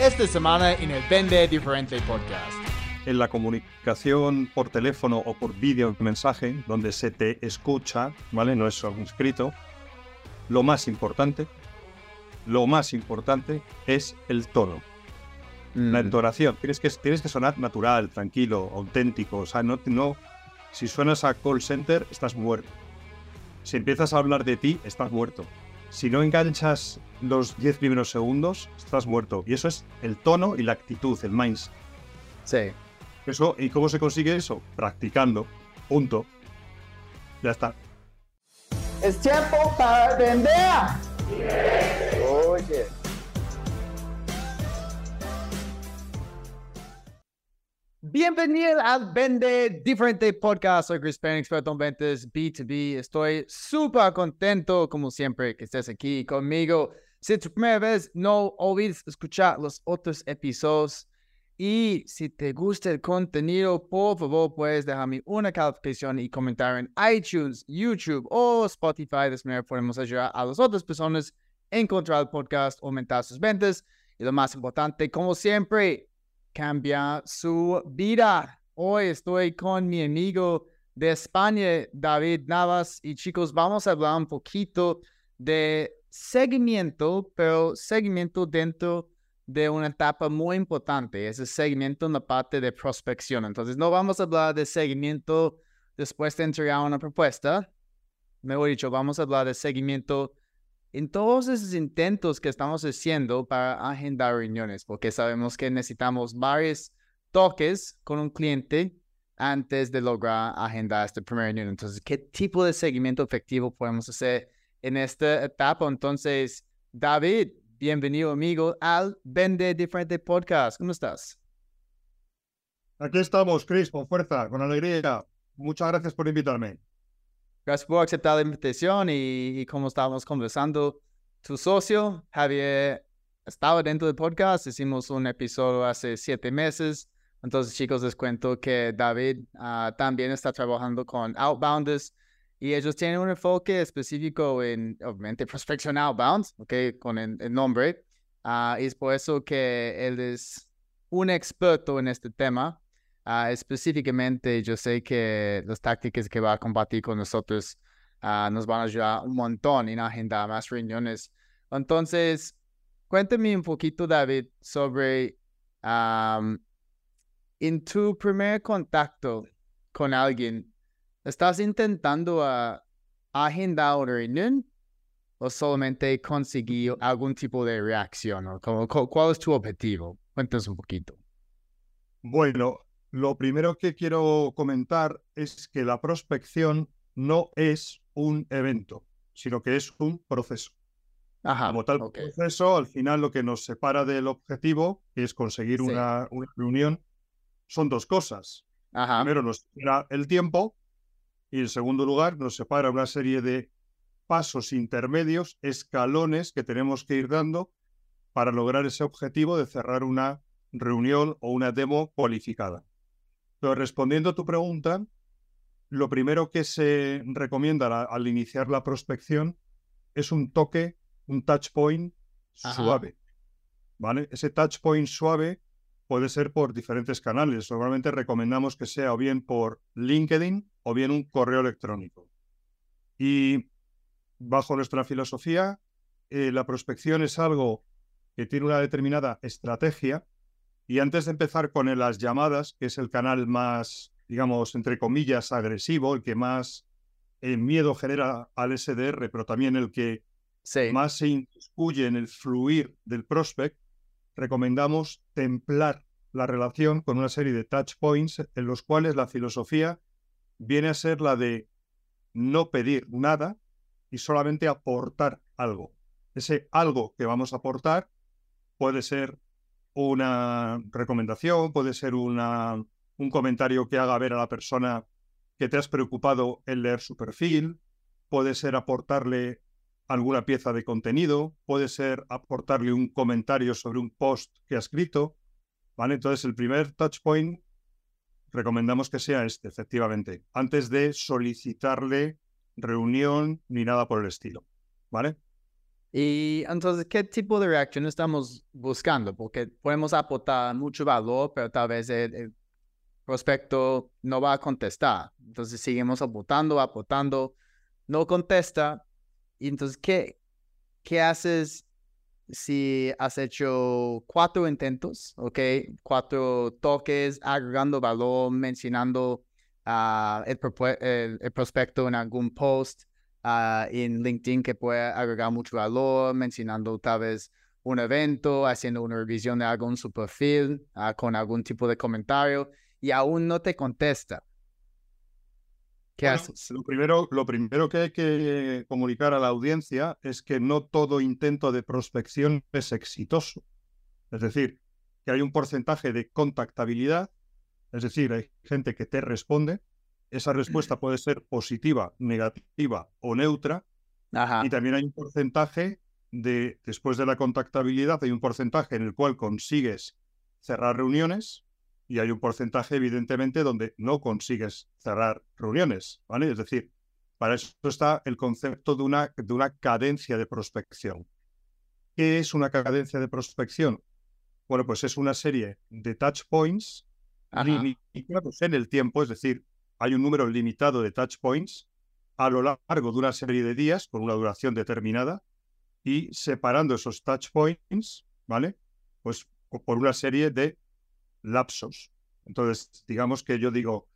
esta semana en el Vende Diferente Podcast. En la comunicación por teléfono o por vídeo mensaje, donde se te escucha, ¿vale? No es algo escrito. Lo más importante, lo más importante es el tono. La Mm, entonación. Tienes que, tienes que sonar natural, tranquilo, auténtico. O sea, no, no. Si suenas a call center, estás muerto. Si empiezas a hablar de ti, estás muerto. Si no enganchas los 10 primeros segundos, estás muerto. Y eso es el tono y la actitud, el mindset. Sí. Eso, ¿Y cómo se consigue eso? Practicando. Punto. Ya está. Es tiempo para vender. Oye. Bienvenido al Vende Diferente Podcast. Soy Chris Penn, experto en ventas B2B. Estoy súper contento, como siempre, que estés aquí conmigo. Si es tu primera vez, no olvides escuchar los otros episodios. Y si te gusta el contenido, por favor, puedes dejarme una calificación y comentar en iTunes, YouTube o Spotify. De esta manera podemos ayudar a las otras personas a encontrar el podcast, aumentar sus ventas. Y lo más importante, como siempre, cambia su vida. Hoy estoy con mi amigo de España, David Navas, y chicos, vamos a hablar un poquito de seguimiento, pero seguimiento dentro de una etapa muy importante, ese seguimiento en la parte de prospección. Entonces, no vamos a hablar de seguimiento después de entregar una propuesta. Mejor dicho, vamos a hablar de seguimiento en todos esos intentos que estamos haciendo para agendar reuniones, porque sabemos que necesitamos varios toques con un cliente antes de lograr agendar esta primera reunión. Entonces, ¿qué tipo de seguimiento efectivo podemos hacer en esta etapa? Entonces, David, bienvenido amigo al Vende Diferente Podcast. ¿Cómo estás? Aquí estamos, Chris, con fuerza, con alegría. Muchas gracias por invitarme. Gracias por aceptar la invitación y, y como estábamos conversando, tu socio, Javier, estaba dentro del podcast. Hicimos un episodio hace siete meses. Entonces, chicos, les cuento que David ah, también está trabajando con Outbounders y ellos tienen un enfoque específico en, obviamente, prospección outbound, ¿ok? Con el, el nombre. Ah, y es por eso que él es un experto en este tema. Ah, específicamente, yo sé que las tácticas que va a compartir con nosotros ah, nos van a ayudar un montón en agendar más reuniones. Entonces, cuéntame un poquito, David, sobre en tu primer contacto con alguien, ¿estás intentando a agendar una reunión o solamente conseguir algún tipo de reacción? ¿O ¿Cuál es tu objetivo? Cuéntanos un poquito. Bueno, lo primero que quiero comentar es que la prospección no es un evento, sino que es un proceso. Ajá, Como tal proceso, al final lo que nos separa del objetivo, que es conseguir Sí. una, una reunión, son dos cosas. Ajá, Primero nos separa el tiempo y en segundo lugar nos separa una serie de pasos intermedios, escalones que tenemos que ir dando para lograr ese objetivo de cerrar una reunión o una demo cualificada. Pero respondiendo a tu pregunta, lo primero que se recomienda al iniciar la prospección es un toque, un touch point Ajá. suave. ¿Vale? Ese touch point suave puede ser por diferentes canales. Normalmente recomendamos que sea o bien por LinkedIn o bien un correo electrónico. Y bajo nuestra filosofía, eh, la prospección es algo que tiene una determinada estrategia. Y antes de empezar con las llamadas, que es el canal más, digamos, entre comillas, agresivo, el que más eh, miedo genera al SDR, pero también el que sí. más se incluye en el fluir del prospect, recomendamos templar la relación con una serie de touch points en los cuales la filosofía viene a ser la de no pedir nada y solamente aportar algo. Ese algo que vamos a aportar puede ser una recomendación, puede ser una, un comentario que haga ver a la persona que te has preocupado en leer su perfil, puede ser aportarle alguna pieza de contenido, puede ser aportarle un comentario sobre un post que ha escrito, ¿vale? Entonces el primer touch point recomendamos que sea este, efectivamente, antes de solicitarle reunión ni nada por el estilo, ¿vale? Y entonces, ¿qué tipo de reacción estamos buscando? Porque podemos aportar mucho valor, pero tal vez el, el prospecto no va a contestar. Entonces, seguimos aportando, aportando, no contesta. Y entonces, ¿qué, qué haces si has hecho cuatro intentos, ok? Cuatro toques, agregando valor, mencionando ah, el, el- el prospecto en algún post ah, en LinkedIn que puede agregar mucho valor, mencionando tal vez un evento, haciendo una revisión de algún su perfil ah, con algún tipo de comentario y aún no te contesta. ¿Qué Bueno, haces? Lo primero, lo primero que hay que comunicar a la audiencia es que no todo intento de prospección es exitoso. Es decir, que hay un porcentaje de contactabilidad, es decir, hay gente que te responde, esa respuesta puede ser positiva, negativa o neutra, Ajá. y también hay un porcentaje de, después de la contactabilidad, hay un porcentaje en el cual consigues cerrar reuniones y hay un porcentaje, evidentemente, donde no consigues cerrar reuniones, ¿vale? Es decir, para eso está el concepto de una, de una cadencia de prospección. ¿Qué es una cadencia de prospección? Bueno, pues es una serie de touch points limitados en el tiempo, es decir, hay un número limitado de touch points a lo largo de una serie de días con una duración determinada y separando esos touch points, ¿vale? Pues por una serie de lapsos. Entonces, digamos que yo digo,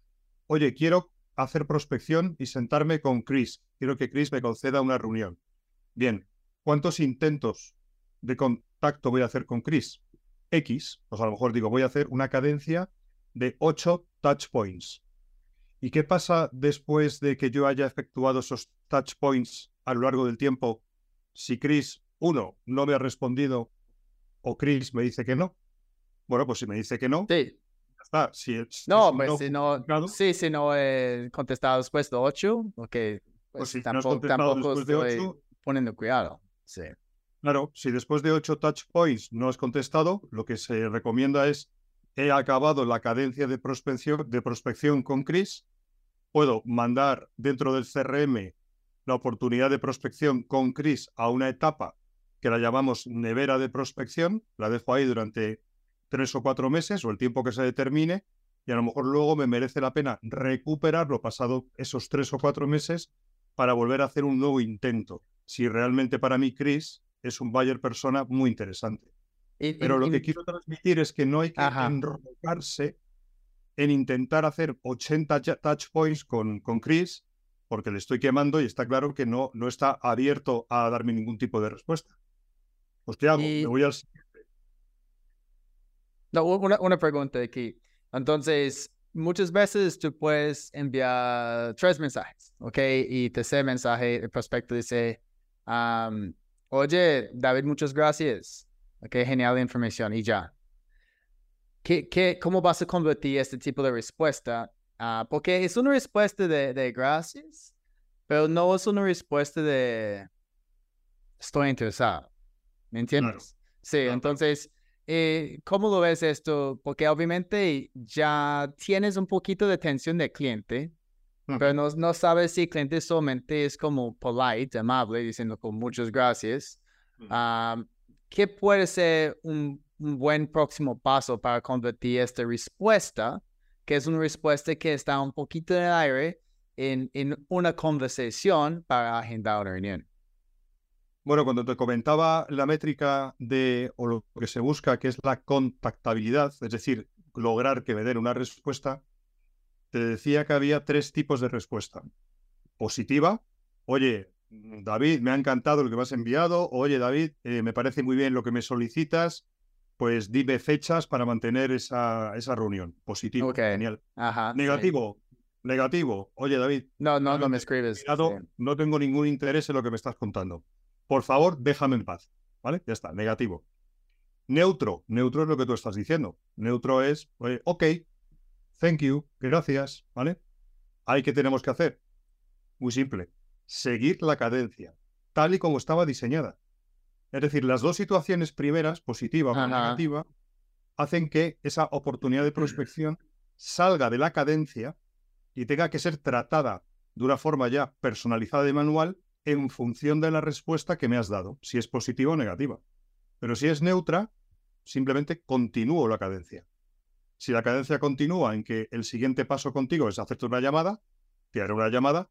oye, quiero hacer prospección y sentarme con Chris. Quiero que Chris me conceda una reunión. Bien, ¿cuántos intentos de contacto voy a hacer con Chris? X, pues a lo mejor digo, voy a hacer una cadencia de 8 touch points. ¿Y qué pasa después de que yo haya efectuado esos touch points a lo largo del tiempo? Si Chris, uno, no me ha respondido o Chris me dice que no. Bueno, pues si me dice que no, Sí. ya está. Si, si No, es un pues si no, justificado, sí, si no he contestado después de ocho, ok, pues, pues si no tampoco, contestado tampoco después de 8, poniendo cuidado. Sí. Claro, si después de ocho touch points no has contestado, lo que se recomienda es, he acabado la cadencia de prospección, de prospección con Chris, puedo mandar dentro del CRM la oportunidad de prospección con Chris a una etapa que la llamamos nevera de prospección, la dejo ahí durante tres o cuatro meses o el tiempo que se determine, y a lo mejor luego me merece la pena recuperarlo pasado esos tres o cuatro meses para volver a hacer un nuevo intento. Si realmente para mí Chris es un buyer persona muy interesante. Y- y- Pero lo y- que quiero transmitir es que no hay que Ajá. enrocarse en intentar hacer 80 ya- touch points con, con Chris, porque le estoy quemando y está claro que no, no está abierto a darme ningún tipo de respuesta. Pues ¿qué hago? Y- Me voy al No, u- una, una pregunta aquí. Entonces, muchas veces tú puedes enviar tres mensajes, ¿ok? Y tercer mensaje, el prospecto dice, am, oye, David, muchas gracias. Ok, genial información y ya. ¿Qué, qué, ¿Cómo vas a convertir este tipo de respuesta? Ah, porque es una respuesta de, de gracias, pero no es una respuesta de estoy interesado. ¿Me entiendes? Sí, claro. entonces, eh, ¿cómo lo ves esto? Porque obviamente ya tienes un poquito de atención del cliente, pero no, no sabes si el cliente solamente es como polite, amable, diciendo con muchas gracias. Ujú. Ah, ¿Qué puede ser un, un buen próximo paso para convertir esta respuesta, que es una respuesta que está un poquito en el aire, en, en una conversación para agendar una reunión? Bueno, cuando te comentaba la métrica de, o lo que se busca, que es la contactabilidad, es decir, lograr que me den una respuesta, te decía que había tres tipos de respuesta. Positiva, oye, David, me ha encantado lo que me has enviado, oye, David, eh, me parece muy bien lo que me solicitas, pues dime fechas para mantener esa, esa reunión. Positivo, genial. Ajá. sí. Negativo, negativo, oye, David, No, no, no me escribes. Sí. no tengo ningún interés en lo que me estás contando. Por favor, déjame en paz. ¿Vale? Ya está, negativo. Neutro, neutro es lo que tú estás diciendo. Neutro es, oye, ok, thank you, gracias, ¿vale? ¿Ahí qué tenemos que hacer? Muy simple, seguir la cadencia, tal y como estaba diseñada. Es decir, las dos situaciones primeras, positiva o negativa, hacen que esa oportunidad de prospección salga de la cadencia y tenga que ser tratada de una forma ya personalizada y manual en función de la respuesta que me has dado, si es positiva o negativa. Pero si es neutra, simplemente continúo la cadencia. Si la cadencia continúa en que el siguiente paso contigo es hacerte una llamada, te haré una llamada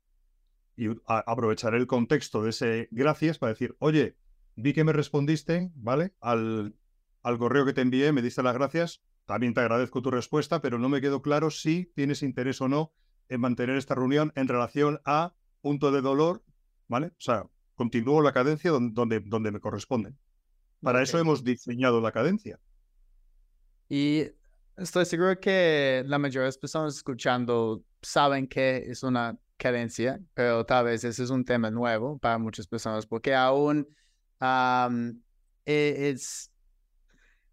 y aprovecharé el contexto de ese gracias para decir, oye, vi que me respondiste, ¿vale? Al, al correo que te envié, me diste las gracias, también te agradezco tu respuesta, pero no me quedó claro si tienes interés o no en mantener esta reunión en relación a punto de dolor, ¿vale? O sea, continúo la cadencia donde, donde, me corresponde. Para eso hemos diseñado la cadencia. Y estoy seguro que la mayoría de las personas escuchando saben que es una cadencia, pero tal vez ese es un tema nuevo para muchas personas, porque aún es,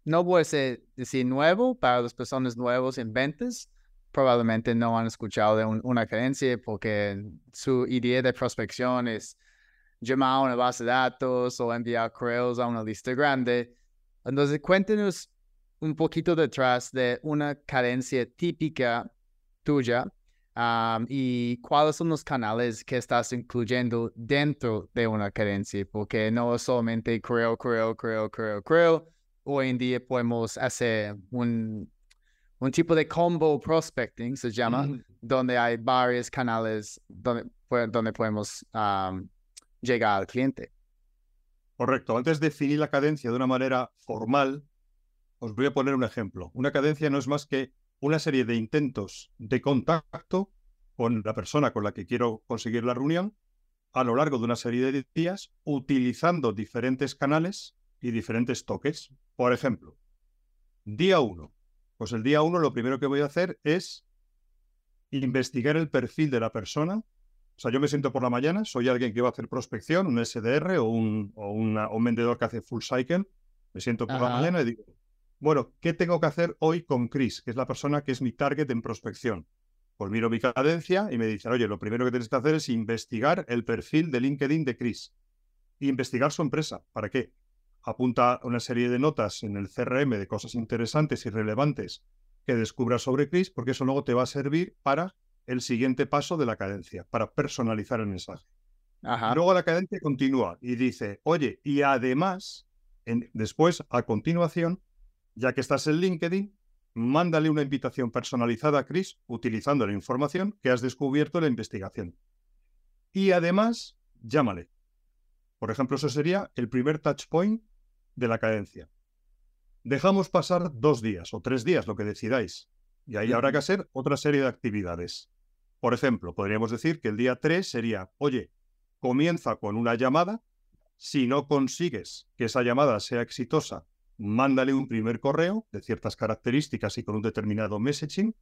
no voy a decir nuevo para las personas nuevas en ventas, probablemente no han escuchado de una cadencia porque su idea de prospección es llamar a una base de datos o enviar correos a una lista grande. Entonces, cuéntenos un poquito detrás de una cadencia típica tuya y cuáles son los canales que estás incluyendo dentro de una cadencia, porque no solamente correo, correo, correo, correo, correo. Hoy en día podemos hacer un un tipo de combo prospecting, se llama, donde hay varios canales donde, donde podemos llegar al cliente. Correcto. Antes de definir la cadencia de una manera formal, os voy a poner un ejemplo. Una cadencia no es más que una serie de intentos de contacto con la persona con la que quiero conseguir la reunión a lo largo de una serie de días utilizando diferentes canales y diferentes toques. Por ejemplo, día 1, pues el día uno lo primero que voy a hacer es investigar el perfil de la persona. O sea, yo me siento por la mañana, soy alguien que va a hacer prospección, un SDR o un, o un vendedor que hace full cycle. Me siento por la mañana y digo, bueno, ¿qué tengo que hacer hoy con Chris, que es la persona que es mi target en prospección? Pues miro mi cadencia y me dicen, oye, lo primero que tienes que hacer es investigar el perfil de LinkedIn de Chris. Y investigar su empresa. ¿Para qué? apunta una serie de notas en el CRM de cosas interesantes y relevantes que descubras sobre Chris, porque eso luego te va a servir para el siguiente paso de la cadencia, para personalizar el mensaje. Luego la cadencia continúa y dice, oye, y además, después, a continuación, ya que estás en LinkedIn, mándale una invitación personalizada a Chris utilizando la información que has descubierto en la investigación. Y además, llámale. Por ejemplo, eso sería el primer touch point de la cadencia. Dejamos pasar dos días o tres días, lo que decidáis, y ahí habrá que hacer otra serie de actividades. Por ejemplo, podríamos decir que el día 3 sería, oye, comienza con una llamada, si no consigues que esa llamada sea exitosa, mándale un primer correo de ciertas características y con un determinado messaging,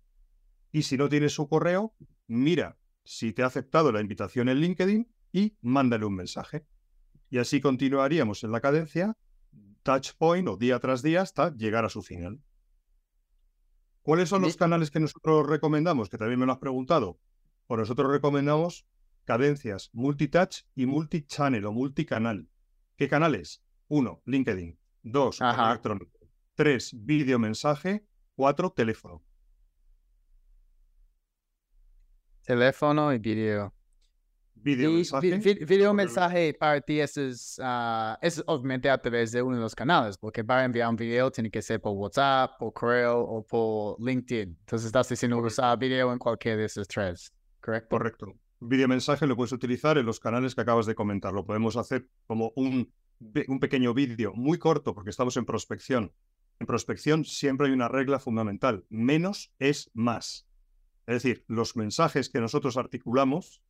y si no tienes su correo, mira si te ha aceptado la invitación en LinkedIn y mándale un mensaje. Y así continuaríamos en la cadencia touch point o día tras día hasta llegar a su final. ¿Cuáles son los canales que nosotros recomendamos? Que también me lo has preguntado. Pues nosotros recomendamos cadencias multitouch y multichannel o multicanal. ¿Qué canales? Uno, LinkedIn. Dos, electrónico. Tres, video mensaje. Cuatro, teléfono. Teléfono y video. Video mensaje. video mensaje para ti es, uh, es obviamente a través de uno de los canales, porque para enviar un video tiene que ser por WhatsApp, por correo o por LinkedIn. Entonces estás diciendo usar video en cualquiera de esos tres, ¿correcto? Correcto. Video mensaje lo puedes utilizar en los canales que acabas de comentar. Lo podemos hacer como un, un pequeño vídeo muy corto porque estamos en prospección. En prospección siempre hay una regla fundamental. Menos es más. Es decir, los mensajes que nosotros articulamos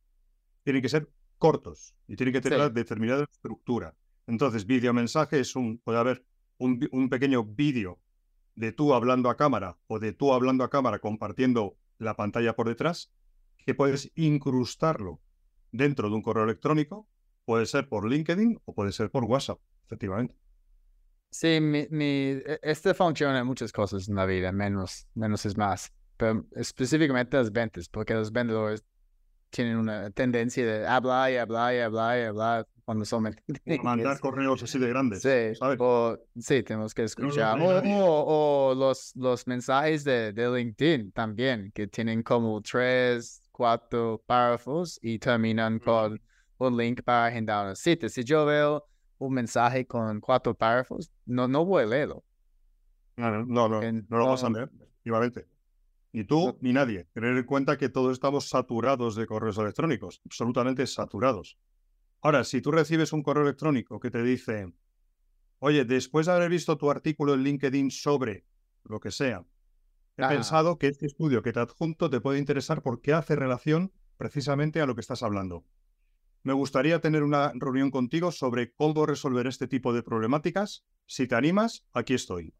tienen que ser cortos y tienen que tener determinada estructura. Entonces, vídeo mensaje es un, puede haber un, pequeño vídeo de tú hablando a cámara o de tú hablando a cámara compartiendo la pantalla por detrás, que puedes incrustarlo dentro de un correo electrónico, puede ser por LinkedIn o puede ser por WhatsApp, efectivamente. Sí, mi, e, este funciona en muchas cosas en la vida, menos, menos es más, pero específicamente las ventas, porque los vendedores tienen una tendencia de hablar y hablar y hablar y hablar cuando son... Mandar correos así de grandes. Sí, sí tenemos que escuchar. o, los, los mensajes de, de, LinkedIn también, que tienen como tres, cuatro párrafos y terminan con un link para agendar una cita. Si yo veo un mensaje con cuatro párrafos, no, no voy a leerlo. No, no, no, no lo vas a leer, efectivamente. Ni tú ni nadie. Tener en cuenta que todos estamos saturados de correos electrónicos, absolutamente saturados. Ahora, si tú recibes un correo electrónico que te dice, oye, después de haber visto tu artículo en LinkedIn sobre lo que sea, he pensado que este estudio que te adjunto te puede interesar porque hace relación precisamente a lo que estás hablando. Me gustaría tener una reunión contigo sobre cómo resolver este tipo de problemáticas. Si te animas, aquí estoy.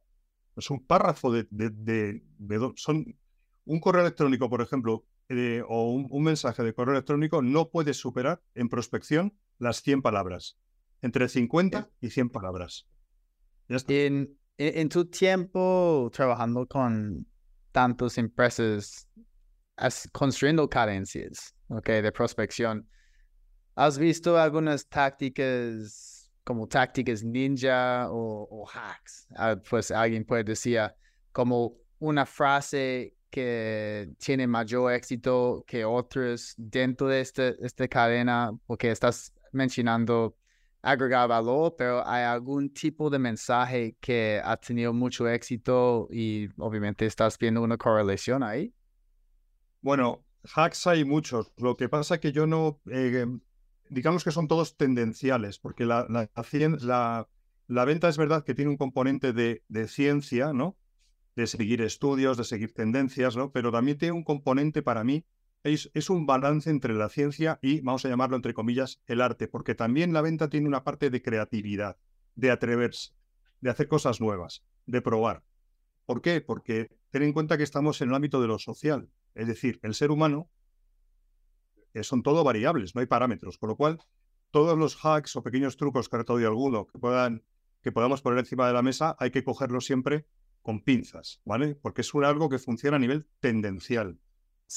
Es un párrafo de, de, son un correo electrónico, por ejemplo, eh, o un, mensaje de correo electrónico no puede superar en prospección las 100 palabras. Entre 50 y 100 palabras. En, en, tu tiempo trabajando con tantas empresas, construyendo cadencias okay, de prospección, ¿has visto algunas tácticas como tácticas ninja o, hacks? Ah, pues alguien puede decir como una frase que tiene mayor éxito que otros dentro de este, esta cadena, porque estás mencionando agregar valor, pero hay algún tipo de mensaje que ha tenido mucho éxito y obviamente estás viendo una correlación ahí. Bueno, hacks hay muchos. Lo que pasa es que yo no, eh, digamos que son todos tendenciales, porque la, venta es verdad que tiene un componente de, ciencia, ¿no? de seguir estudios, de seguir tendencias, ¿no? Pero también tiene un componente para mí, es, es, un balance entre la ciencia y, vamos a llamarlo entre comillas, el arte, porque también la venta tiene una parte de creatividad, de atreverse, de hacer cosas nuevas, de probar. ¿Por qué? Porque ten en cuenta que estamos en el ámbito de lo social, es decir, el ser humano son todo variables, no hay parámetros, con lo cual todos los hacks o pequeños trucos que alguno que puedan que podamos poner encima de la mesa, hay que cogerlos siempre con pinzas, ¿vale? Porque es algo que funciona a nivel tendencial.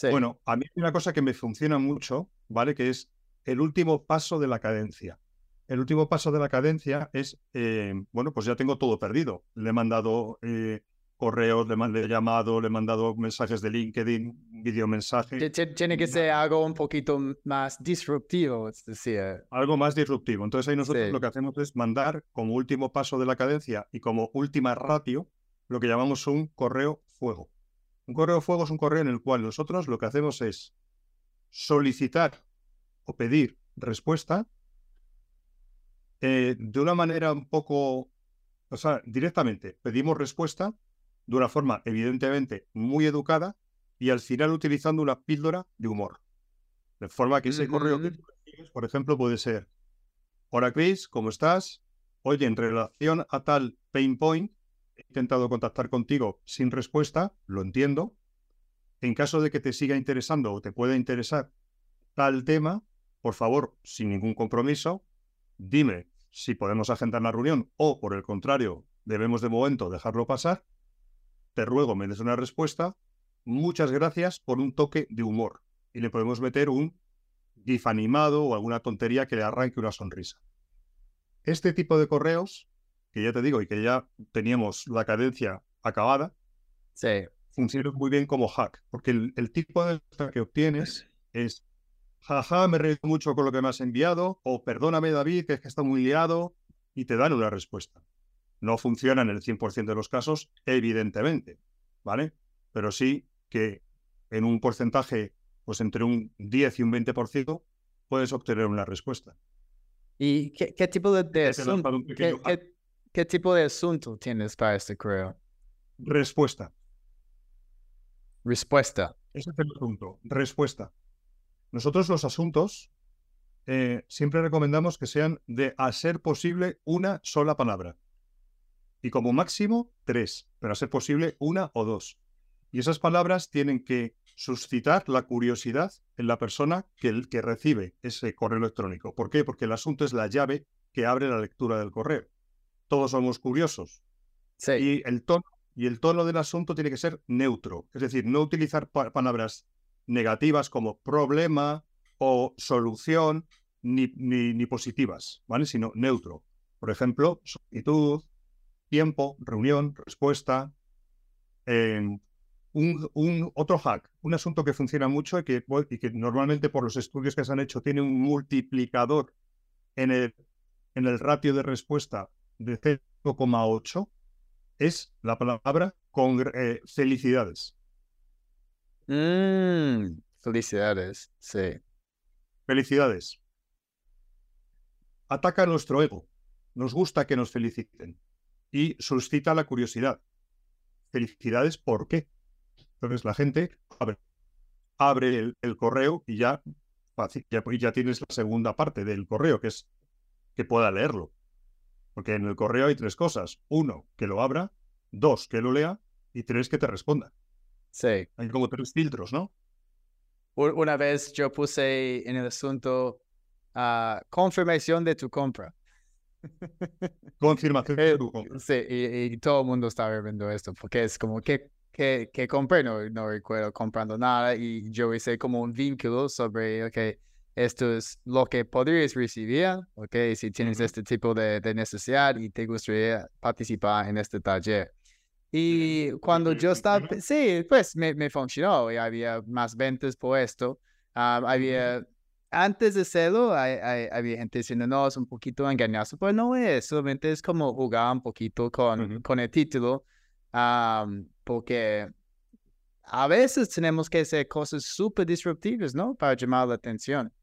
Bueno, a mí hay una cosa que me funciona mucho, ¿vale? Que es el último paso de la cadencia. El último paso de la cadencia es, eh, bueno, pues ya tengo todo perdido. Le he mandado eh, correos, le, he llamado, le he mandado mensajes de LinkedIn, videomensajes. Tiene que ser algo un poquito más disruptivo, es decir. Algo más disruptivo. Entonces ahí nosotros lo que hacemos es mandar como último paso de la cadencia y como última ratio lo que llamamos un correo fuego. Un correo fuego es un correo en el cual nosotros lo que hacemos es solicitar o pedir respuesta eh, de una manera un poco, o sea, directamente pedimos respuesta de una forma evidentemente muy educada y al final utilizando una píldora de humor. De forma que ese correo que por ejemplo, puede ser, hola Chris, ¿cómo estás? Oye, en relación a tal pain point, he intentado contactar contigo sin respuesta, lo entiendo. En caso de que te siga interesando o te pueda interesar tal tema, por favor, sin ningún compromiso, dime si podemos agendar la reunión o, por el contrario, debemos de momento dejarlo pasar. Te ruego me des una respuesta. Muchas gracias por un toque de humor. Y le podemos meter un gif animado o alguna tontería que le arranque una sonrisa. Este tipo de correos que ya te digo, y que ya teníamos la cadencia acabada, sí. funciona muy bien como hack, porque el, tipo de que obtienes es, jaja, me reído mucho con lo que me has enviado, o perdóname David, que es que está muy liado, y te dan una respuesta. No funciona en el 100% de los casos, evidentemente, ¿vale? Pero sí que en un porcentaje, pues entre un 10 y un 20%, puedes obtener una respuesta. ¿Y qué, tipo de, de ¿Qué tipo de asunto tienes para este correo? Respuesta. Respuesta. Ese es el asunto. Respuesta. Nosotros los asuntos eh, siempre recomendamos que sean de, a ser posible, una sola palabra. Y como máximo, tres, pero a ser posible, una o dos. Y esas palabras tienen que suscitar la curiosidad en la persona que, que recibe ese correo electrónico. ¿Por qué? Porque el asunto es la llave que abre la lectura del correo todos somos curiosos. Y el tono y el tono del asunto tiene que ser neutro, es decir, no utilizar palabras negativas como problema o solución ni, ni, positivas, ¿vale? Sino neutro. Por ejemplo, solicitud, tiempo, reunión, respuesta, em, un, un, otro hack, un asunto que funciona mucho y que, y que normalmente por los estudios que se han hecho tiene un multiplicador en el, en el ratio de respuesta de 0,8 es la palabra con eh, felicidades. Mm, felicidades, sí. Felicidades. Ataca nuestro ego. Nos gusta que nos feliciten. Y suscita la curiosidad. Felicidades, ¿por qué? Entonces la gente abre, abre el, correo y ya, ya, ya tienes la segunda parte del correo, que es que pueda leerlo. Porque en el correo hay tres cosas. Uno, que lo abra. Dos, que lo lea. Y tres, que te responda. Sí. Hay como tres filtros, ¿no? Una vez yo puse en el asunto uh, confirmación de tu compra. Confirmación de compra. Sí, y, todo el mundo estaba viendo esto, porque es como que, que, que compré, no, no recuerdo comprando nada, y yo hice como un vínculo sobre, ok, esto es lo que podrías recibir, ok, si tienes este tipo de, de necesidad y te gustaría participar en este taller. Y cuando yo estaba, sí, pues me, me funcionó y había más ventas por esto. Ah, había, antes de hacerlo, hay, había gente diciendo, no, es un poquito engañoso, pero no es, solamente es como jugar un poquito con, con el título, porque a veces tenemos que hacer cosas súper disruptivas, ¿no? Para llamar la atención.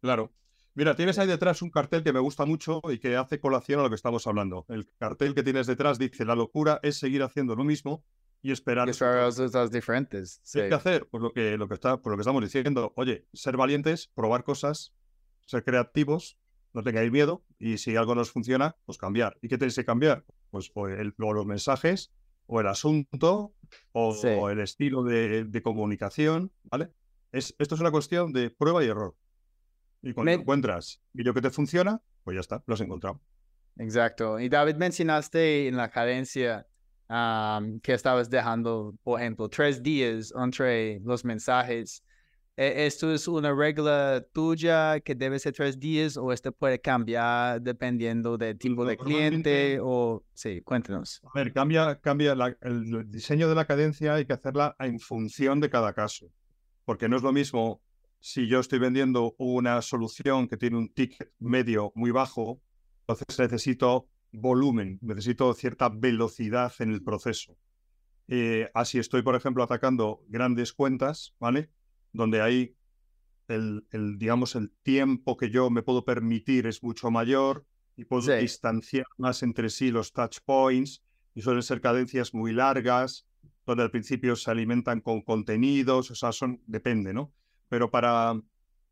Claro. Mira, tienes ahí detrás un cartel que me gusta mucho y que hace colación a lo que estamos hablando. El cartel que tienes detrás dice, la locura es seguir haciendo lo mismo y esperar. resultados diferentes. ¿Qué hay que hacer? Pues lo que, lo, que está, pues lo que estamos diciendo. Oye, ser valientes, probar cosas, ser creativos, no tengáis miedo y si algo nos funciona, pues cambiar. ¿Y qué tenéis que cambiar? Pues o, el, los mensajes, o el asunto, o, el estilo de, de, comunicación, ¿vale? Es, esto es una cuestión de prueba y error. Y cuando encuentras y lo que te funciona, pues ya está, lo has encontrado. Exacto. Y David, mencionaste en la cadencia que estabas dejando, por ejemplo, tres días entre los mensajes. ¿E-, ¿Esto es una regla tuya que debe ser tres días o esto puede cambiar dependiendo del tipo de cliente? O sí, cuéntanos. A ver, cambia, cambia el diseño de la cadencia, hay que hacerla en función de cada caso. Porque no es lo mismo si yo estoy vendiendo una solución que tiene un ticket medio muy bajo, entonces necesito volumen, necesito cierta velocidad en el proceso. Eh, así estoy, por ejemplo, atacando grandes cuentas, ¿vale? Donde hay el, digamos, el tiempo que yo me puedo permitir es mucho mayor y puedo distanciar más entre sí los touch points y suelen ser cadencias muy largas, donde al principio se alimentan con contenidos, o sea, son, depende, ¿no? pero para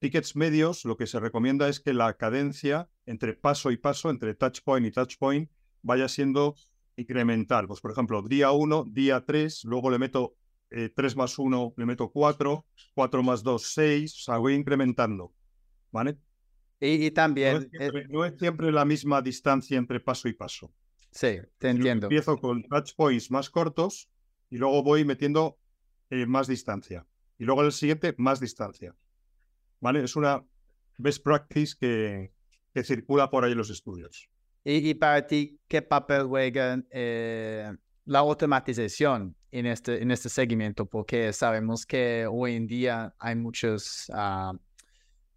tickets medios lo que se recomienda es que la cadencia entre paso y paso, entre touch point y touch point, vaya siendo incremental. Pues, por ejemplo, día 1, día 3, luego le meto 3 eh, más 1, le meto 4, 4 más 2, 6, o sea, voy incrementando. ¿Vale? Y, también... No es, siempre, la misma distancia entre paso y paso. Sí, te entiendo. empiezo con touch points más cortos y luego voy metiendo eh, más distancia y luego el siguiente más distancia. ¿Vale? Es una best practice que, que circula por ahí en los estudios. Y, para ti, ¿qué papel juega eh, la automatización en este, en este segmento? Porque sabemos que hoy en día hay muchos ah,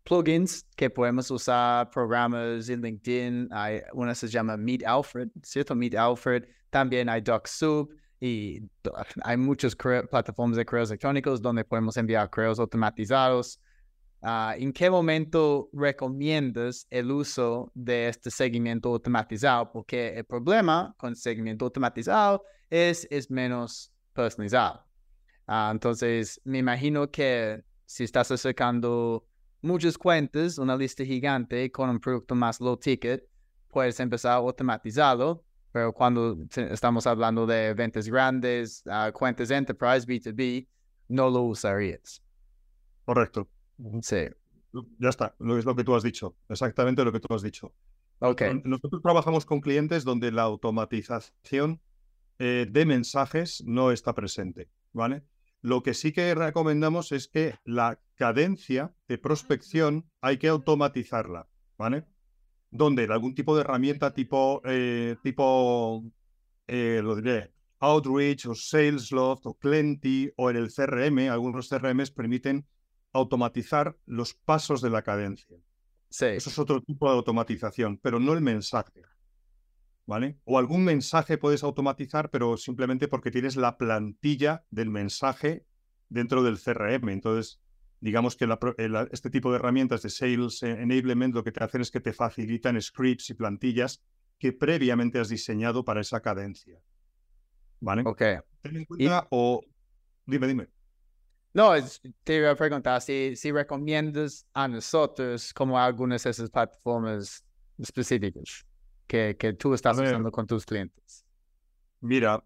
plugins que podemos usar, programas en LinkedIn. Hay una se llama Meet Alfred, ¿cierto? Meet Alfred. También hay DocSoup y hay muchas plataformas de correos electrónicos donde podemos enviar correos automatizados. Ah, ¿En qué momento recomiendas el uso de este seguimiento automatizado? Porque el problema con seguimiento automatizado es, es menos personalizado. Ah, entonces, me imagino que si estás acercando muchas cuentas, una lista gigante con un producto más low ticket, puedes empezar a automatizarlo pero cuando estamos hablando de ventas grandes, uh, cuentas enterprise, B2B, no lo usarías. Correcto. Sí. Ya está, es lo que tú has dicho, exactamente lo que tú has dicho. Ok. Nosotros trabajamos con clientes donde la automatización eh, de mensajes no está presente, ¿vale? Lo que sí que recomendamos es que la cadencia de prospección hay que automatizarla, ¿vale? donde algún tipo de herramienta tipo, eh, tipo eh, lo diré, Outreach o Salesloft o Plenty o en el CRM, algunos CRMs permiten automatizar los pasos de la cadencia. Sí. Eso es otro tipo de automatización, pero no el mensaje. ¿Vale? O algún mensaje puedes automatizar, pero simplemente porque tienes la plantilla del mensaje dentro del CRM. Entonces, digamos que este tipo de herramientas de Sales Enablement lo que te hacen es que te facilitan scripts y plantillas que previamente has diseñado para esa cadencia. ¿Vale? Ok. Ten en cuenta o... Dime, dime. No, te iba a preguntar si, si recomiendas a nosotros como algunas de esas plataformas específicas que, que tú estás usando con tus clientes. Mira,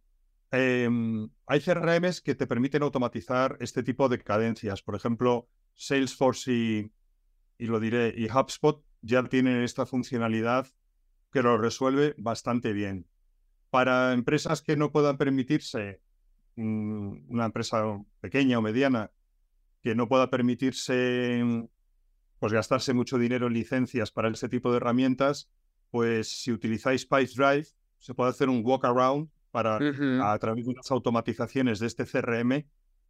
em, hay CRMs que te permiten automatizar este tipo de cadencias. Por ejemplo, Salesforce y, y lo diré, y HubSpot ya tienen esta funcionalidad que lo resuelve bastante bien. Para empresas que no puedan permitirse una empresa pequeña o mediana que no pueda permitirse pues gastarse mucho dinero en licencias para este tipo de herramientas, pues si utilizáis Drive se puede hacer un walk around para a través de unas automatizaciones de este CRM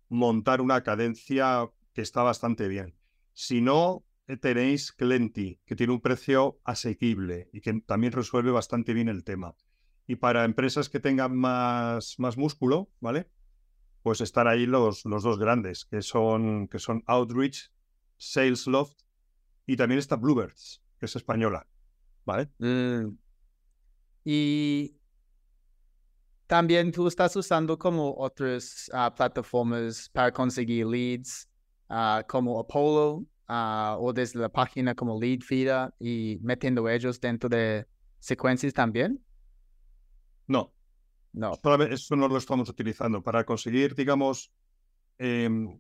montar una cadencia que está bastante bien. Si no, eh, tenéis Clenty, que tiene un precio asequible y que también resuelve bastante bien el tema. Y para empresas que tengan más, más músculo, ¿vale? Pues están ahí los, los dos grandes, que son, que son Outreach, Salesloft y también está Bluebirds, que es española. ¿Vale? Mm. Y también tú estás usando como otras ah, plataformas para conseguir leads, ah, como Apollo ah, o desde la página como Leadfeeder y metiendo ellos dentro de secuencias también. No, no. Eso no lo estamos utilizando. Para conseguir, digamos, em,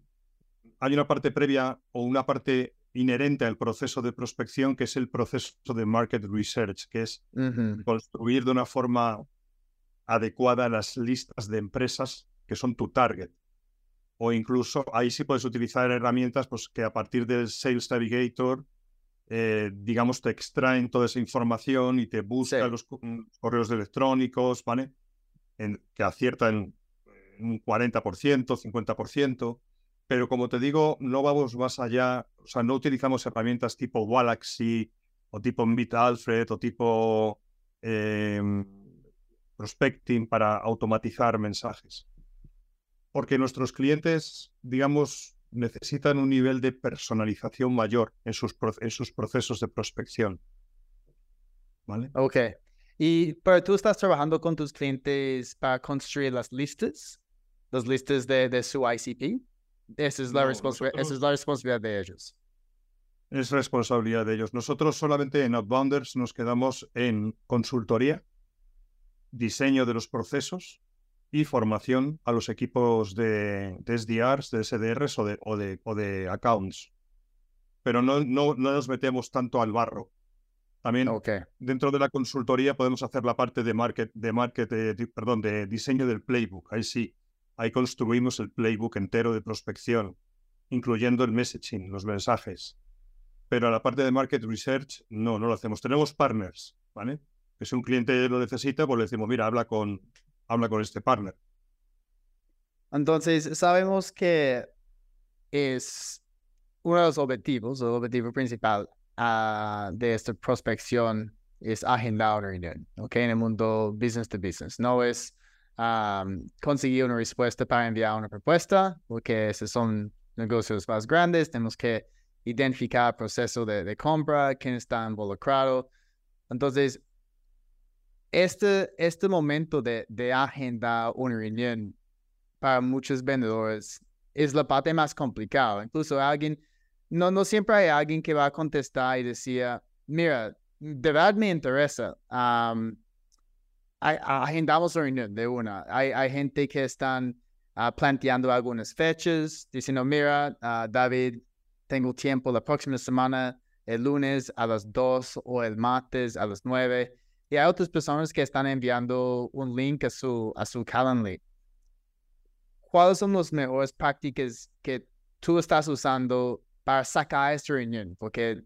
hay una parte previa o una parte inherente al proceso de prospección que es el proceso de market research, que es construir de una forma adecuada las listas de empresas que son tu target. O incluso ahí sí puedes utilizar herramientas pues, que a partir del Sales Navigator, eh, digamos, te extraen toda esa información y te buscan los correos electrónicos, ¿vale? Que acierta en un 40%, 50%, pero como te digo, no vamos más allá, o sea, no utilizamos herramientas tipo Galaxy o tipo Meet Alfred o tipo em, Prospecting para automatizar mensajes. Porque nuestros clientes, digamos, necesitan un nivel de personalización mayor en sus, en sus procesos de prospección. ¿Vale? Ok. Y pero tú estás trabajando con tus clientes para construir las listas, las listas de, de su ICP. Esa es, la esa es la responsabilidad de ellos. Es responsabilidad de ellos. Nosotros solamente en Outbounders nos quedamos en consultoría, diseño de los procesos y formación a los equipos de, de SDRs, de SDRs o de, o de, o de accounts. Pero no, no, no nos metemos tanto al barro. También dentro de la consultoría podemos hacer la parte de market, de market, perdón, de diseño del playbook. Ahí sí, ahí construimos el playbook entero de prospección, incluyendo el messaging, los mensajes. Pero la parte de market research no, no lo hacemos. Tenemos partners, ¿vale? Que si un cliente lo necesita, pues le decimos, mira, habla con, habla con este partner. Entonces, sabemos que es uno de los objetivos, el objetivo principal uh, de esta prospección es agendar una reunión, ¿ok? En el mundo business to business. No es um, conseguir una respuesta para enviar una propuesta, porque esos son negocios más grandes. Tenemos que identificar el proceso de, de compra, quién está involucrado. Entonces, este, este momento de, de agendar una reunión para muchos vendedores es la parte más complicada. Incluso alguien no, no siempre hay alguien que va a contestar y decía, mira, de verdad me interesa. agendamos reunión de una. Hay, hay gente que están ah, planteando algunas fechas, diciendo, mira, ah, David, tengo tiempo la próxima semana, el lunes a las 2 o el martes a las 9. Y hay otras personas que están enviando un link a su, a su Calendly. ¿Cuáles son las mejores prácticas que tú estás usando para sacar esta reunión, porque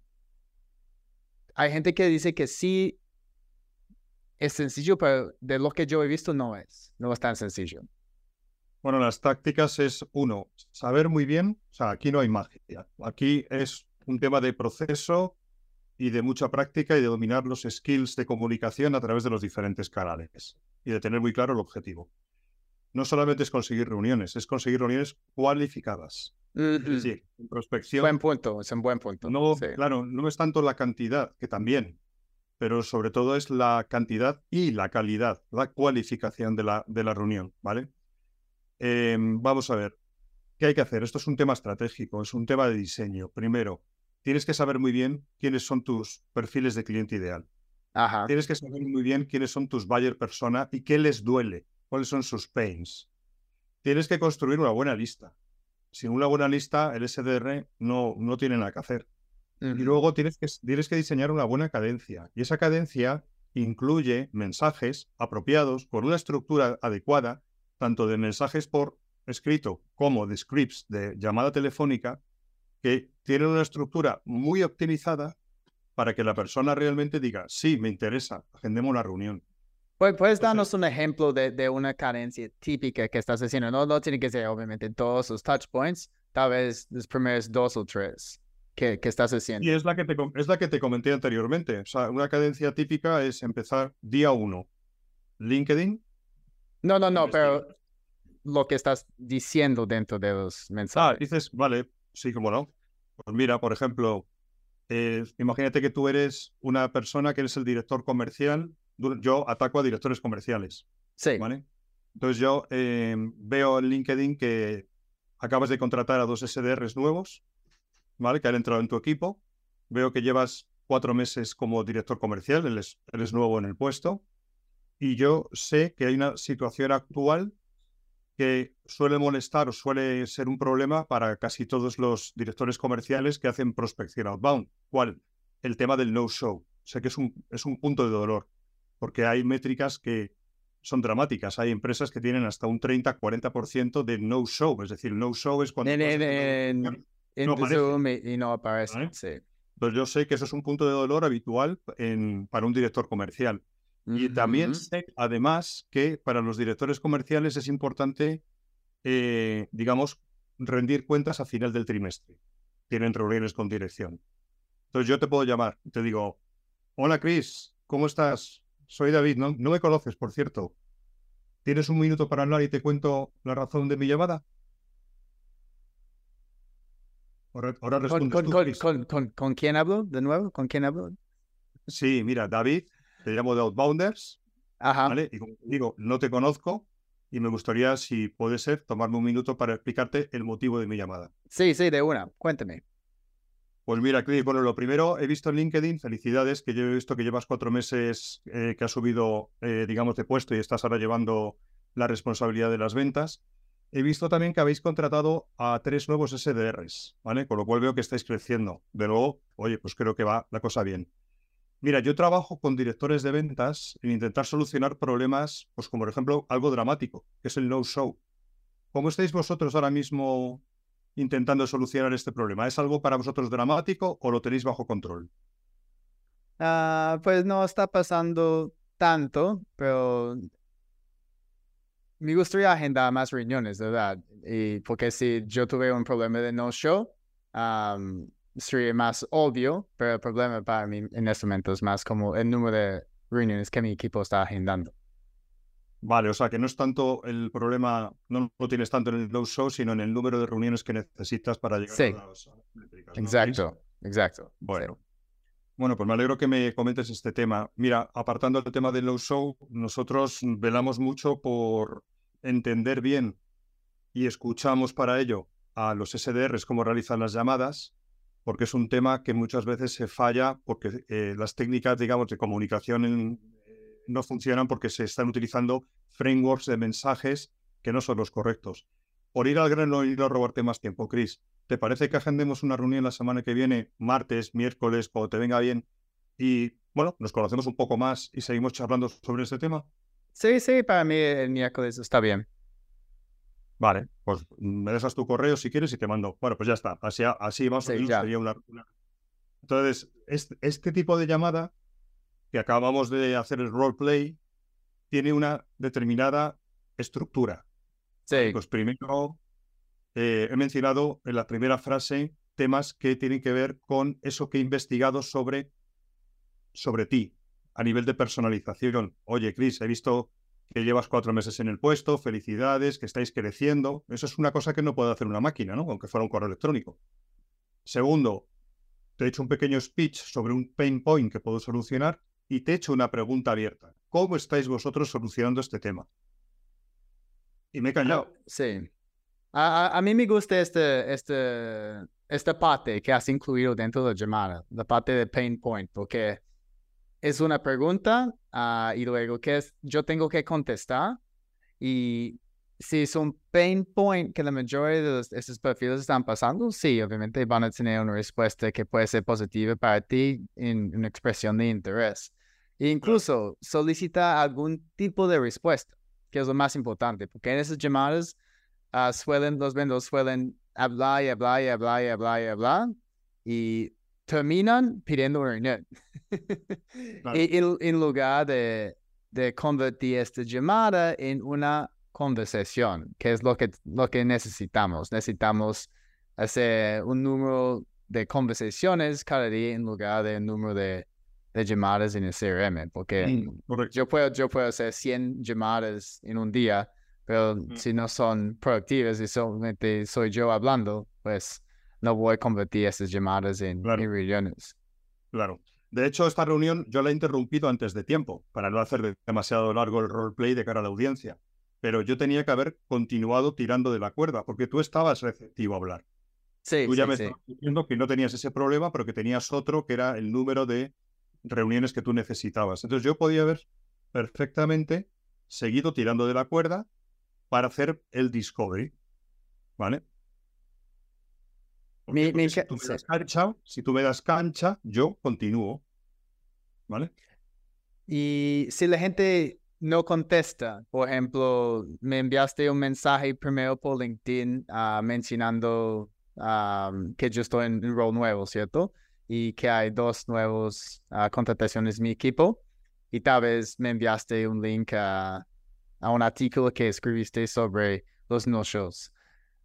hay gente que dice que sí es sencillo, pero de lo que yo he visto no es, no es tan sencillo. Bueno, las tácticas es uno, saber muy bien, o sea, aquí no hay magia, aquí es un tema de proceso y de mucha práctica y de dominar los skills de comunicación a través de los diferentes canales y de tener muy claro el objetivo. No solamente es conseguir reuniones, es conseguir reuniones cualificadas. Es decir, prospección. Buen punto, es un buen punto. No, claro, no es tanto la cantidad, que también, pero sobre todo es la cantidad y la calidad, la cualificación de la, de la reunión, ¿vale? Em, vamos a ver, ¿qué hay que hacer? Esto es un tema estratégico, es un tema de diseño. Primero, tienes que saber muy bien quiénes son tus perfiles de cliente ideal. Ajá. Tienes que saber muy bien quiénes son tus buyer persona y qué les duele, cuáles son sus pains. Tienes que construir una buena lista. Sin una buena lista, el SDR no, no tiene nada que hacer. Y luego tienes que, tienes que diseñar una buena cadencia. Y esa cadencia incluye mensajes apropiados con una estructura adecuada tanto de mensajes por escrito como de scripts de llamada telefónica que tienen una estructura muy optimizada para que la persona realmente diga, sí, me interesa, agendemos una reunión. ¿Puedes darnos un ejemplo de, una cadencia típica que estás haciendo? No, no tiene que ser obviamente todos los touch points, tal vez los primeros dos o tres que, que estás haciendo. Y es la que, te, es la que te comenté anteriormente. O sea, una cadencia típica es empezar día uno, LinkedIn, no, no, no, pero lo que estás diciendo dentro de los ah, mensajes. Ah, dices, vale, sí, como no. Pues mira, por ejemplo, eh, imagínate que tú eres una persona que eres el director comercial. Yo ataco a directores comerciales. Sí. ¿Vale? Entonces yo eh, veo en LinkedIn que acabas de contratar a dos SDRs nuevos, ¿vale? Que han entrado en tu equipo. Veo que llevas cuatro meses como director comercial, eres nuevo en el puesto y yo sé que hay una situación actual que suele molestar o suele ser un problema para casi todos los directores comerciales que hacen prospección outbound. ¿Cuál? El tema del no-show. Sé que es un, es un punto de dolor, porque hay métricas que son dramáticas. Hay empresas que tienen hasta un 30-40% de no-show. Es decir, no-show es cuando... En, no y no aparece. Entonces yo sé que eso es un punto de dolor habitual para un director comercial. Y también sé, además, que para los directores comerciales es importante, eh, digamos, rendir cuentas a final del trimestre. Tienen reuniones con dirección. Entonces yo te puedo llamar, te digo, hola Chris, ¿cómo estás? Soy David, no, no me conoces, por cierto. ¿Tienes un minuto para hablar y te cuento la razón de mi llamada? Ahora, con, con, con, quién hablo de nuevo? ¿Con quién hablo? Sí, mira, David, te llamo de Outbounders, Ajá. ¿vale? Y como digo, no te conozco y me gustaría, si puede ser, tomarme un minuto para explicarte el motivo de mi llamada. Sí, sí, de una. Cuéntame. Pues mira, Chris, bueno, lo primero, he visto en LinkedIn, felicidades, que yo he visto que llevas cuatro meses eh, que has subido, eh, digamos, de puesto y estás ahora llevando la responsabilidad de las ventas. He visto también que habéis contratado a tres nuevos SDRs, ¿vale? Con lo cual veo que estáis creciendo. De nuevo, oye, pues creo que va la cosa bien. Mira, yo trabajo con directores de ventas en intentar solucionar problemas, pues como por ejemplo algo dramático, que es el no-show. ¿Cómo estáis vosotros ahora mismo intentando solucionar este problema? ¿Es algo para vosotros dramático o lo tenéis bajo control? Ah, pues no está pasando tanto, pero me gustaría agendar más reuniones, ¿verdad? Y porque si yo tuve un problema de no-show, sería más obvio, pero el problema para mí en este momento es más como el número de reuniones que mi equipo está agendando. Vale, o sea que no es tanto el problema, no lo tienes tanto en el low show, sino en el número de reuniones que necesitas para llegar a las métricas. Exacto, exacto. Bueno. Bueno, pues me alegro que me comentes este tema. Mira, apartando el tema del low show, nosotros velamos mucho por entender bien y escuchamos para ello a los SDRs cómo realizan las llamadas porque es un tema que muchas veces se falla porque eh, las técnicas, digamos, de comunicación eh, no funcionan porque se están utilizando frameworks de mensajes que no son los correctos. Por ir al grano y no robarte más tiempo, Chris, ¿te parece que agendemos una reunión la semana que viene, martes, miércoles, cuando te venga bien? Y bueno, nos conocemos un poco más y seguimos charlando sobre este tema. Sí, sí, para mí el miércoles está bien. Vale, pues me dejas tu correo si quieres y te mando. Bueno, pues ya está. Así, así o menos sería una, Entonces, este, tipo de llamada que acabamos de hacer el roleplay tiene una determinada estructura. Sí. Pues primero eh, he mencionado en la primera frase temas que tienen que ver con eso que he investigado sobre, sobre ti, a nivel de personalización. Oye, Chris, he visto que llevas cuatro meses en el puesto, felicidades, que estáis creciendo. Eso es una cosa que no puede hacer una máquina, ¿no? Aunque fuera un correo electrónico. Segundo, te he hecho un pequeño speech sobre un pain point que puedo solucionar y te he hecho una pregunta abierta. ¿Cómo estáis vosotros solucionando este tema? Y me he callado. Sí. A, a, mí me gusta este, este, esta parte que has incluido dentro de la llamada, la parte de pain point, porque es una pregunta uh, y luego que es, yo tengo que contestar y si es un pain point que la mayoría de los, estos perfiles están pasando, sí, obviamente van a tener una respuesta que puede ser positiva para ti en una expresión de interés. E incluso solicita algún tipo de respuesta, que es lo más importante, porque en esas llamadas uh, suelen, los vendedores suelen hablar y hablar y hablar y hablar y hablar y terminan pidiendo un reunión. Claro. y, y en lugar de, de convertir esta llamada en una conversación, que es lo que, lo que necesitamos. Necesitamos hacer un número de conversaciones cada día en lugar de un número de, de llamadas en el CRM, porque Mm, yo puedo, yo puedo hacer 100 llamadas en un día, pero Mm. si no son productivas y solamente soy yo hablando, pues no voy a convertir esas llamadas en, Claro. en reuniones. Claro. De hecho, esta reunión yo la he interrumpido antes de tiempo, para no hacer de- demasiado largo el roleplay de cara a la audiencia. Pero yo tenía que haber continuado tirando de la cuerda, porque tú estabas receptivo a hablar. Sí, Tú ya sí, me sí. estabas diciendo que no tenías ese problema, pero que tenías otro, que era el número de reuniones que tú necesitabas. Entonces yo podía haber perfectamente seguido tirando de la cuerda para hacer el discovery. ¿Vale? Si tú me das cancha, yo continúo. ¿Vale? Y si la gente no contesta, por ejemplo, me enviaste un mensaje primero por LinkedIn ah, mencionando ah, que yo estoy en un rol nuevo, ¿cierto? Y que hay dos nuevos ah, contrataciones en mi equipo. Y tal vez me enviaste un link a, a un artículo que escribiste sobre los no-shows.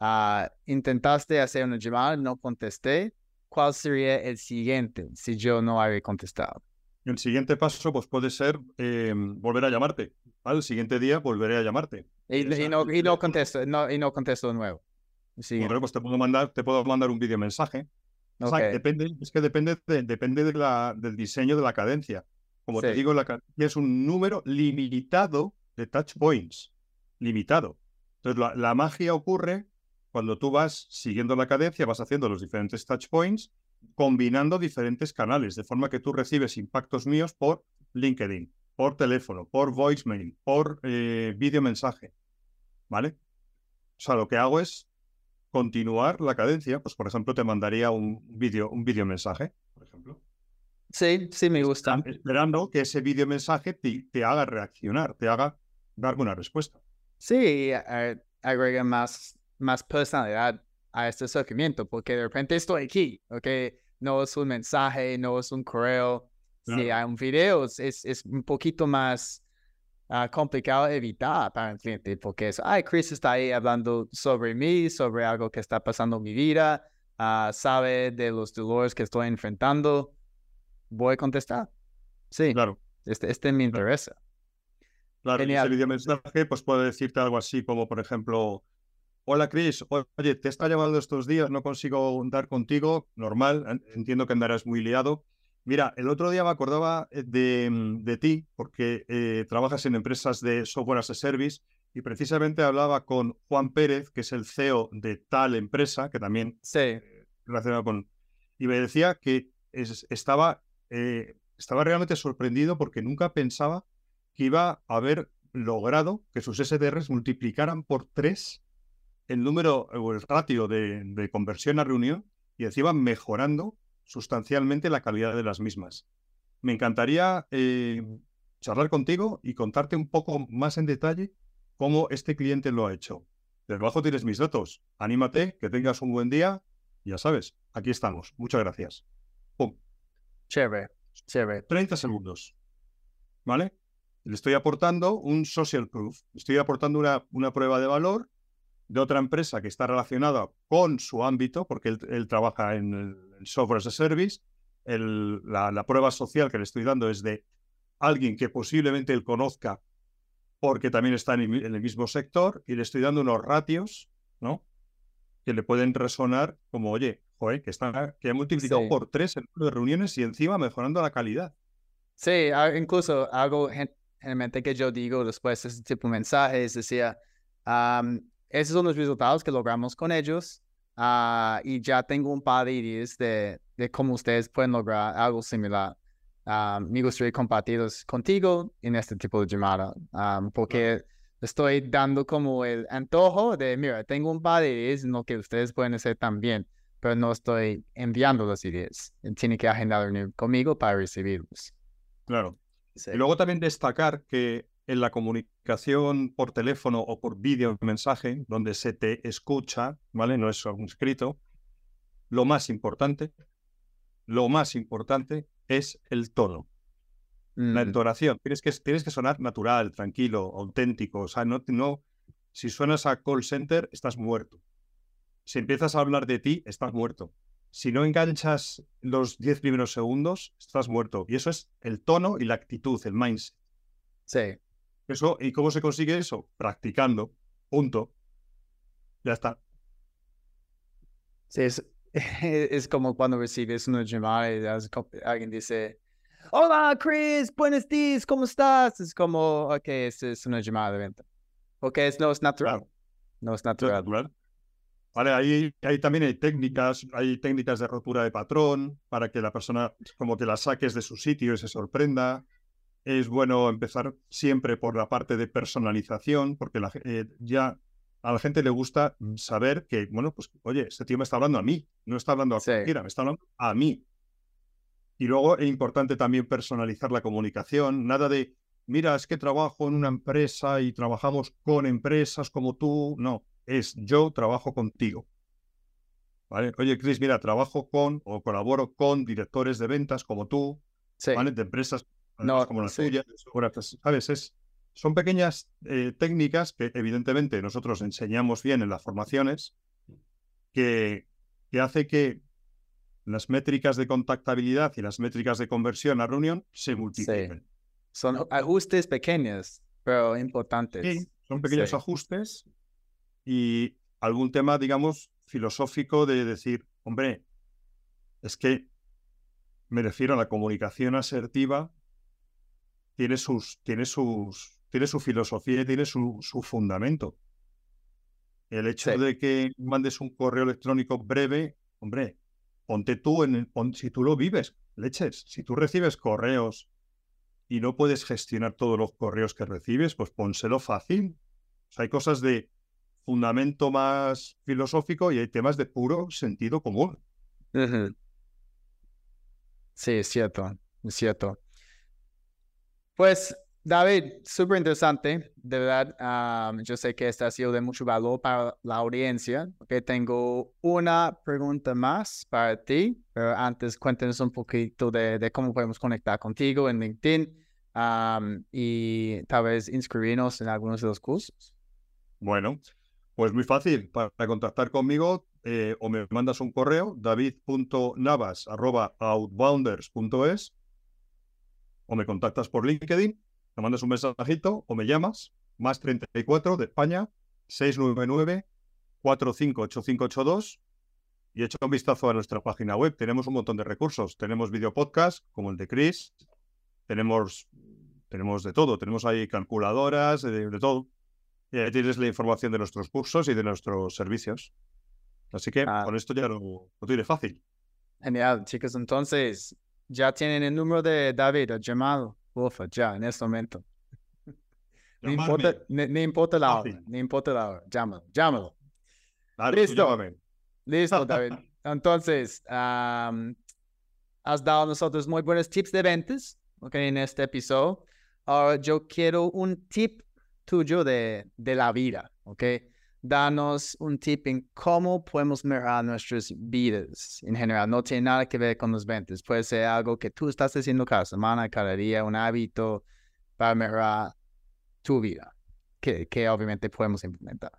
Ah, intentaste hacer una llamada, no contesté. ¿Cuál sería el siguiente si yo no había contestado? El siguiente paso pues, puede ser eh, volver a llamarte. El siguiente día volveré a llamarte. Y, no, y no contesto, no, y no contesto de nuevo. Bueno, pues te puedo mandar, te puedo mandar un video mensaje. O sea, ok. depende, es que depende, de- depende de la, del diseño de la cadencia. Como te digo, la cadencia es un número limitado de touch points. Limitado. Entonces, la, la magia ocurre cuando tú vas siguiendo la cadencia, vas haciendo los diferentes touch points, combinando diferentes canales, de forma que tú recibes impactos míos por LinkedIn, por teléfono, por voicemail, por eh, video mensaje. ¿Vale? O sea, lo que hago es continuar la cadencia, pues por ejemplo te mandaría un vídeo, un video mensaje, por ejemplo, Sí, sí me gusta. Están esperando que ese video mensaje te, te haga reaccionar, te haga darme una respuesta. Sí, agrega más, más personalidad a este acercamiento, porque de repente estoy aquí, ¿ok? No es un mensaje, no es un correo. Si Claro. hay un video, es, es un poquito más ah, complicado evitar para el cliente, porque es, ay, Chris está ahí hablando sobre mí, sobre algo que está pasando en mi vida, ah, sabe de los dolores que estoy enfrentando, voy a contestar. Sí, Claro, este, este me interesa. claro. y Genial. ese video mensaje pues puede decirte algo así como, por ejemplo, hola Chris, oye, te está llamando estos días, no consigo dar contigo, normal, en- entiendo que andarás muy liado. Mira, el otro día me acordaba eh, de, mm, de ti porque eh, trabajas en empresas de software as a service y precisamente hablaba con Juan Pérez, que es el CEO de tal empresa, que también Sí, relacionado con... Y me decía que es- estaba, eh, estaba realmente sorprendido porque nunca pensaba que iba a haber logrado que sus SDRs multiplicaran por tres el número o el ratio de, de conversión a reunión y encima mejorando sustancialmente la calidad de las mismas. Me encantaría eh, charlar contigo y contarte un poco más en detalle cómo este cliente lo ha hecho. Debajo tienes mis datos. Anímate, que tengas un buen día. Ya sabes, aquí estamos. Muchas gracias. Pum. chévere, chévere. 30 segundos. ¿vale? Le estoy aportando un social proof, estoy aportando una, una prueba de valor de otra empresa que está relacionada con su ámbito, porque él, trabaja en el software as a service. la, la, prueba social que le estoy dando es de alguien que posiblemente él conozca porque también está en el, mismo sector y le estoy dando unos ratios, ¿no? Que le pueden resonar como, oye, joder, que, está, que ha multiplicado por tres el número de reuniones y encima mejorando la calidad. Sí, incluso algo generalmente que yo digo después de ese tipo de mensajes, decía, esos son los resultados que logramos con ellos ah, y ya tengo un par de ideas de, de cómo ustedes pueden lograr algo similar me gustaría compartirlos contigo en este tipo de llamada, porque estoy dando como el antojo de, mira, tengo un par de ideas en lo que ustedes pueden hacer también, pero no estoy enviando las ideas. Tiene que agendar conmigo para recibirlos. Claro. Y luego también destacar que en la comunicación por teléfono o por vídeo mensaje, donde se te escucha, ¿vale? No es un escrito, lo más importante, lo más importante es el tono. La mm. entonación. Tienes que, tienes que sonar natural, tranquilo, auténtico. O sea, no, no, si suenas a call center, estás muerto. Si empiezas a hablar de ti, estás muerto. Si no enganchas los 10 primeros segundos, estás muerto. Y eso es el tono y la actitud, el mindset. Sí. Eso, ¿Y cómo se consigue eso? Practicando. Punto. Ya está. Sí, es, es como cuando recibes una llamada y alguien dice, hola Chris, buenos días, ¿cómo estás? Es como, ok, es una llamada de venta. Porque es, no es natural. No es natural. Vale, ahí, ahí también hay técnicas, hay técnicas de rotura de patrón para que la persona como que la saques de su sitio y se sorprenda. Es bueno empezar siempre por la parte de personalización, porque la, eh, ya a la gente le gusta saber que, bueno, pues, oye, este tío me está hablando a mí, no está hablando a cualquiera, me está hablando a mí. Y luego es importante también personalizar la comunicación, nada de, mira, es que trabajo en una empresa y trabajamos con empresas como tú, no, es yo trabajo contigo. ¿Vale? Oye, Chris, mira, trabajo con o colaboro con directores de ventas como tú, ¿vale? De empresas como la tuya, ¿sabes? Es, son pequeñas eh, técnicas que evidentemente nosotros enseñamos bien en las formaciones, que, que hace que las métricas de contactabilidad y las métricas de conversión a reunión se multipliquen. Son ajustes pequeños, pero importantes. Sí, son pequeños ajustes y algún tema, digamos, filosófico de decir, hombre, es que me refiero a la comunicación asertiva, tiene sus, tiene sus, tiene su filosofía y tiene su, su fundamento. El hecho de que mandes un correo electrónico breve, hombre, ponte tú en el, si tú lo vives, leches, si tú recibes correos y no puedes gestionar todos los correos que recibes, pues pónselo fácil. hay cosas de fundamento más filosófico y hay temas de puro sentido común. Sí, es cierto, es cierto. Pues David, súper interesante, de verdad. yo sé que este ha sido de mucho valor para la audiencia. Okay, tengo una pregunta más para ti, pero antes cuéntanos un poquito de, cómo podemos conectar contigo en LinkedIn y tal vez inscribirnos en algunos de los cursos. Bueno, pues muy fácil. Para, contactar conmigo, eh, o me mandas un correo, david.navas.outbounders.es, o me contactas por LinkedIn me mandas un mensajito o me llamas, más 34 de España, 699 458582 y echo un vistazo a nuestra página web. Tenemos un montón de recursos. Tenemos video podcast como el de Chris, tenemos, tenemos de todo, tenemos ahí calculadoras, de, todo. Y ahí tienes la información de nuestros cursos y de nuestros servicios. Así que ah. con esto ya lo, lo tiene fácil. Genial, chicos. Entonces, ya tienen el número de David llamado. Ufa, ya, en este momento. No importa, ni, importa la hora, ni importa la hora. Llámalo, llámalo. Listo. Listo, David. Entonces, has dado a nosotros muy buenos tips de ventas okay, en este episodio. Ahora yo quiero un tip tuyo de, de la vida, ¿ok? Danos un tip en cómo podemos mejorar nuestras vidas en general. No tiene nada que ver con los ventas. Puede ser algo que tú estás haciendo cada semana, cada día, un hábito, para mejorar tu vida, que, que obviamente podemos implementar.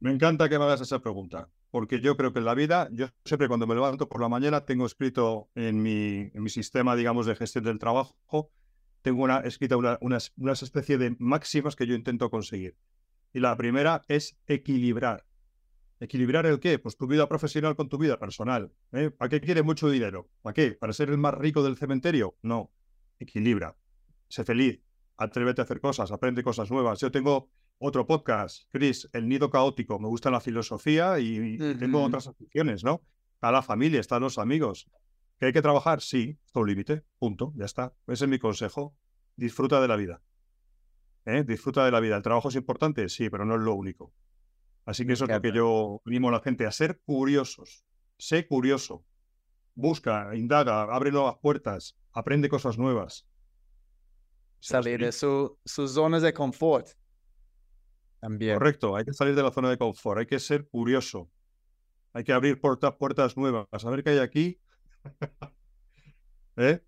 Me encanta que me hagas esa pregunta, porque yo creo que en la vida, yo siempre cuando me levanto por la mañana tengo escrito en mi, en mi sistema, digamos, de gestión del trabajo, tengo una, escrita una, unas, unas especie de máximas que yo intento conseguir. Y la primera es equilibrar. ¿Equilibrar el qué? Pues tu vida profesional con tu vida personal. ¿eh? ¿Para qué quieres mucho dinero? ¿Para qué? ¿Para ser el más rico del cementerio? No. Equilibra. Sé feliz. Atrévete a hacer cosas. Aprende cosas nuevas. Yo tengo otro podcast, Chris, El Nido Caótico. Me gusta la filosofía y, y tengo otras aficiones, ¿no? Está la familia, están los amigos. ¿Que hay que trabajar? Sí, hasta un límite. Punto. Ya está. Ese es mi consejo. Disfruta de la vida. ¿Eh? Disfruta de la vida. ¿El trabajo es importante? Sí, pero no es lo único. Así que eso es lo que yo animo a la gente, a ser curiosos. Sé curioso. Busca, indaga, abre nuevas puertas, aprende cosas nuevas. Salir de su, sus zonas de confort. También. Correcto, hay que salir de la zona de confort, hay que ser curioso. Hay que abrir puertas, puertas nuevas, a saber qué hay aquí. ¿Eh?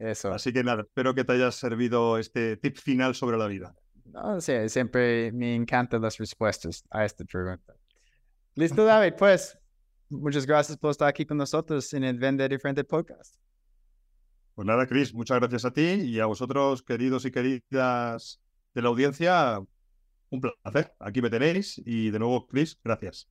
Eso. Así que nada, espero que te haya servido este tip final sobre la vida. No sé, siempre me encantan las respuestas a esta pregunta. Listo, David, pues muchas gracias por estar aquí con nosotros en el Vende Diferente Podcast. Pues nada, Chris, muchas gracias a ti y a vosotros, queridos y queridas de la audiencia. Un placer. Aquí me tenéis y de nuevo, Chris, gracias.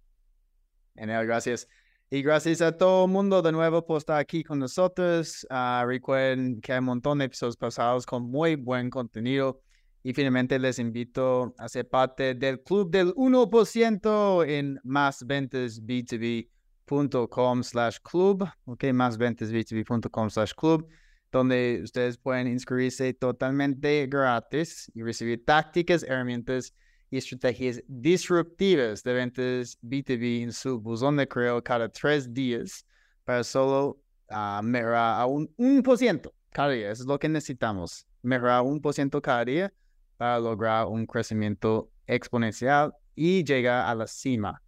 Genial, gracias. Y gracias a todo el mundo de nuevo por estar aquí con nosotros. Uh, recuerden que hay un montón de episodios pasados con muy buen contenido. Y finalmente les invito a ser parte del club del 1% en másventasb2b.com slash club, ok, másventasb2b.com slash club, donde ustedes pueden inscribirse totalmente gratis y recibir tácticas, herramientas estrategias disruptivas de ventas B2B en su buzón de correo cada tres días para solo uh, mejorar a un 1% cada día. Eso es lo que necesitamos, mejorar un por ciento cada día para lograr un crecimiento exponencial y llegar a la cima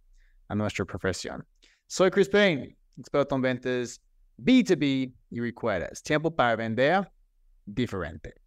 a nuestra profesión. Soy Chris Payne, experto en ventas B2B y recuerda, es tiempo para vender diferente.